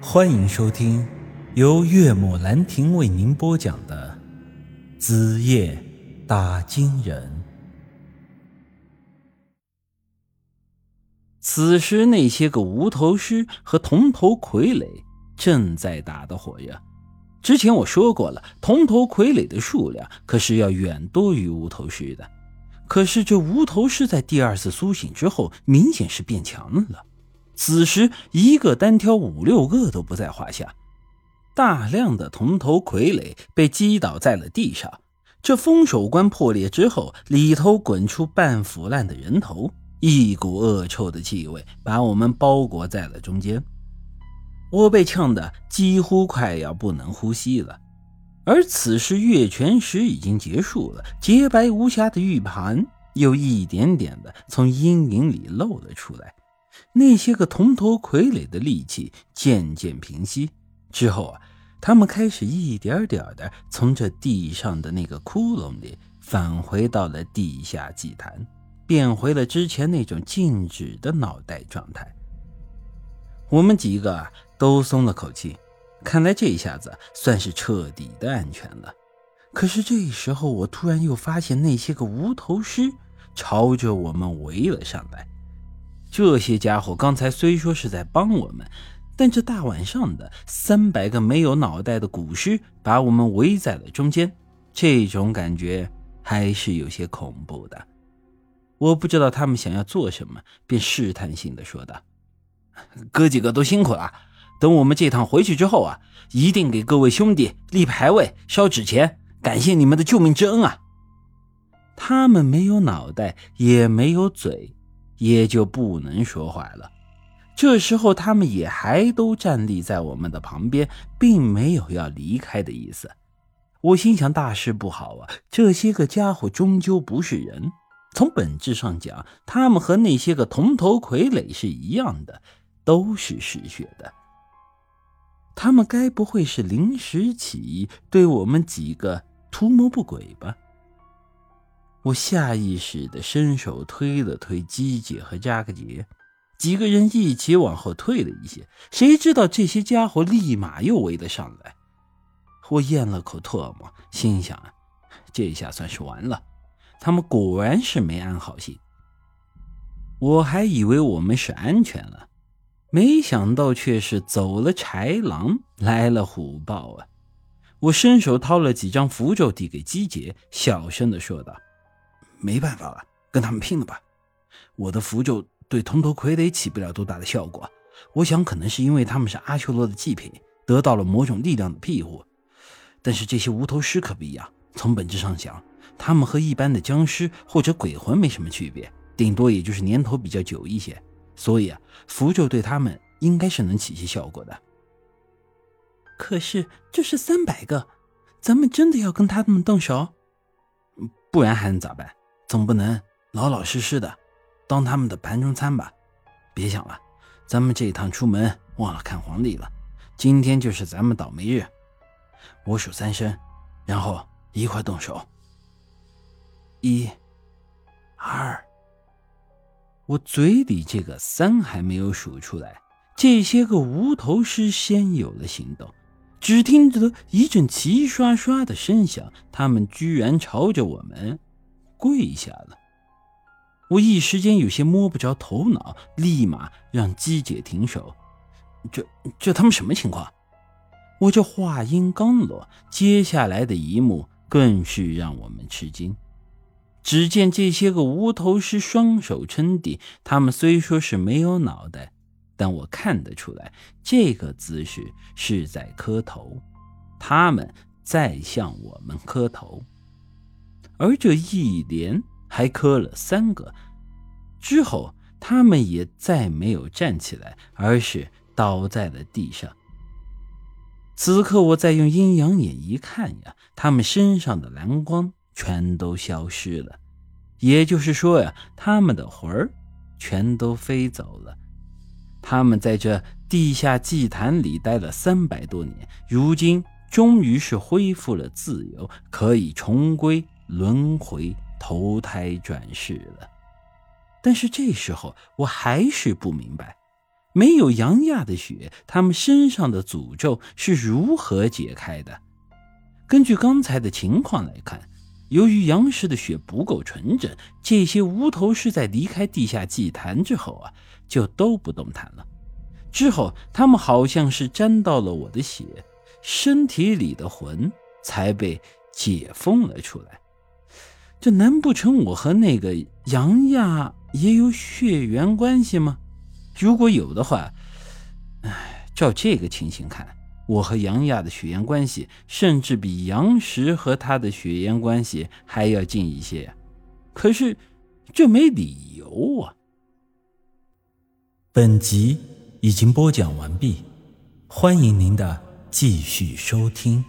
欢迎收听由岳母兰亭为您播讲的《子夜打金人》。此时，那些个无头尸和铜头傀儡正在打得火热。之前我说过了，铜头傀儡的数量可是要远多于无头尸的。可是这无头尸在第二次苏醒之后，明显是变强了。此时，一个单挑五六个都不在话下。大量的铜头傀儡被击倒在了地上。这封手关破裂之后，里头滚出半腐烂的人头，一股恶臭的气味把我们包裹在了中间。我被呛得几乎快要不能呼吸了。而此时，月全食已经结束了，洁白无瑕的玉盘又一点点的从阴影里露了出来。那些个铜头傀儡的戾气渐渐平息之后啊，他们开始一点点的从这地上的那个窟窿里返回到了地下祭坛，变回了之前那种静止的脑袋状态。我们几个都松了口气，看来这下子算是彻底的安全了。可是这时候，我突然又发现那些个无头尸朝着我们围了上来。这些家伙刚才虽说是在帮我们，但这大晚上的，三百个没有脑袋的古尸把我们围在了中间，这种感觉还是有些恐怖的。我不知道他们想要做什么，便试探性的说道：“ 哥几个都辛苦了，等我们这趟回去之后啊，一定给各位兄弟立牌位、烧纸钱，感谢你们的救命之恩啊！”他们没有脑袋，也没有嘴。也就不能说话了。这时候，他们也还都站立在我们的旁边，并没有要离开的意思。我心想，大事不好啊！这些个家伙终究不是人，从本质上讲，他们和那些个铜头傀儡是一样的，都是嗜血的。他们该不会是临时起意，对我们几个图谋不轨吧？我下意识的伸手推了推姬姐和扎克杰，几个人一起往后退了一些。谁知道这些家伙立马又围了上来。我咽了口唾沫，心想：这下算是完了。他们果然是没安好心。我还以为我们是安全了，没想到却是走了豺狼，来了虎豹啊！我伸手掏了几张符咒递给姬姐，小声的说道。没办法了，跟他们拼了吧！我的符咒对铜头傀儡起不了多大的效果，我想可能是因为他们是阿修罗的祭品，得到了某种力量的庇护。但是这些无头尸可不一样，从本质上讲，他们和一般的僵尸或者鬼魂没什么区别，顶多也就是年头比较久一些。所以啊，符咒对他们应该是能起些效果的。可是这是三百个，咱们真的要跟他们动手？不然还能咋办？总不能老老实实的当他们的盘中餐吧？别想了，咱们这一趟出门忘了看黄历了，今天就是咱们倒霉日。我数三声，然后一块动手。一、二，我嘴里这个三还没有数出来，这些个无头尸先有了行动。只听得一阵齐刷刷的声响，他们居然朝着我们。跪下了，我一时间有些摸不着头脑，立马让姬姐停手。这这他们什么情况？我这话音刚落，接下来的一幕更是让我们吃惊。只见这些个无头尸双手撑地，他们虽说是没有脑袋，但我看得出来，这个姿势是在磕头，他们在向我们磕头。而这一连还磕了三个，之后他们也再没有站起来，而是倒在了地上。此刻我再用阴阳眼一看呀，他们身上的蓝光全都消失了，也就是说呀，他们的魂儿全都飞走了。他们在这地下祭坛里待了三百多年，如今终于是恢复了自由，可以重归。轮回投胎转世了，但是这时候我还是不明白，没有杨亚的血，他们身上的诅咒是如何解开的？根据刚才的情况来看，由于杨氏的血不够纯正，这些无头尸在离开地下祭坛之后啊，就都不动弹了。之后，他们好像是沾到了我的血，身体里的魂才被解封了出来。这难不成我和那个杨亚也有血缘关系吗？如果有的话，哎，照这个情形看，我和杨亚的血缘关系甚至比杨石和他的血缘关系还要近一些。可是，这没理由啊！本集已经播讲完毕，欢迎您的继续收听。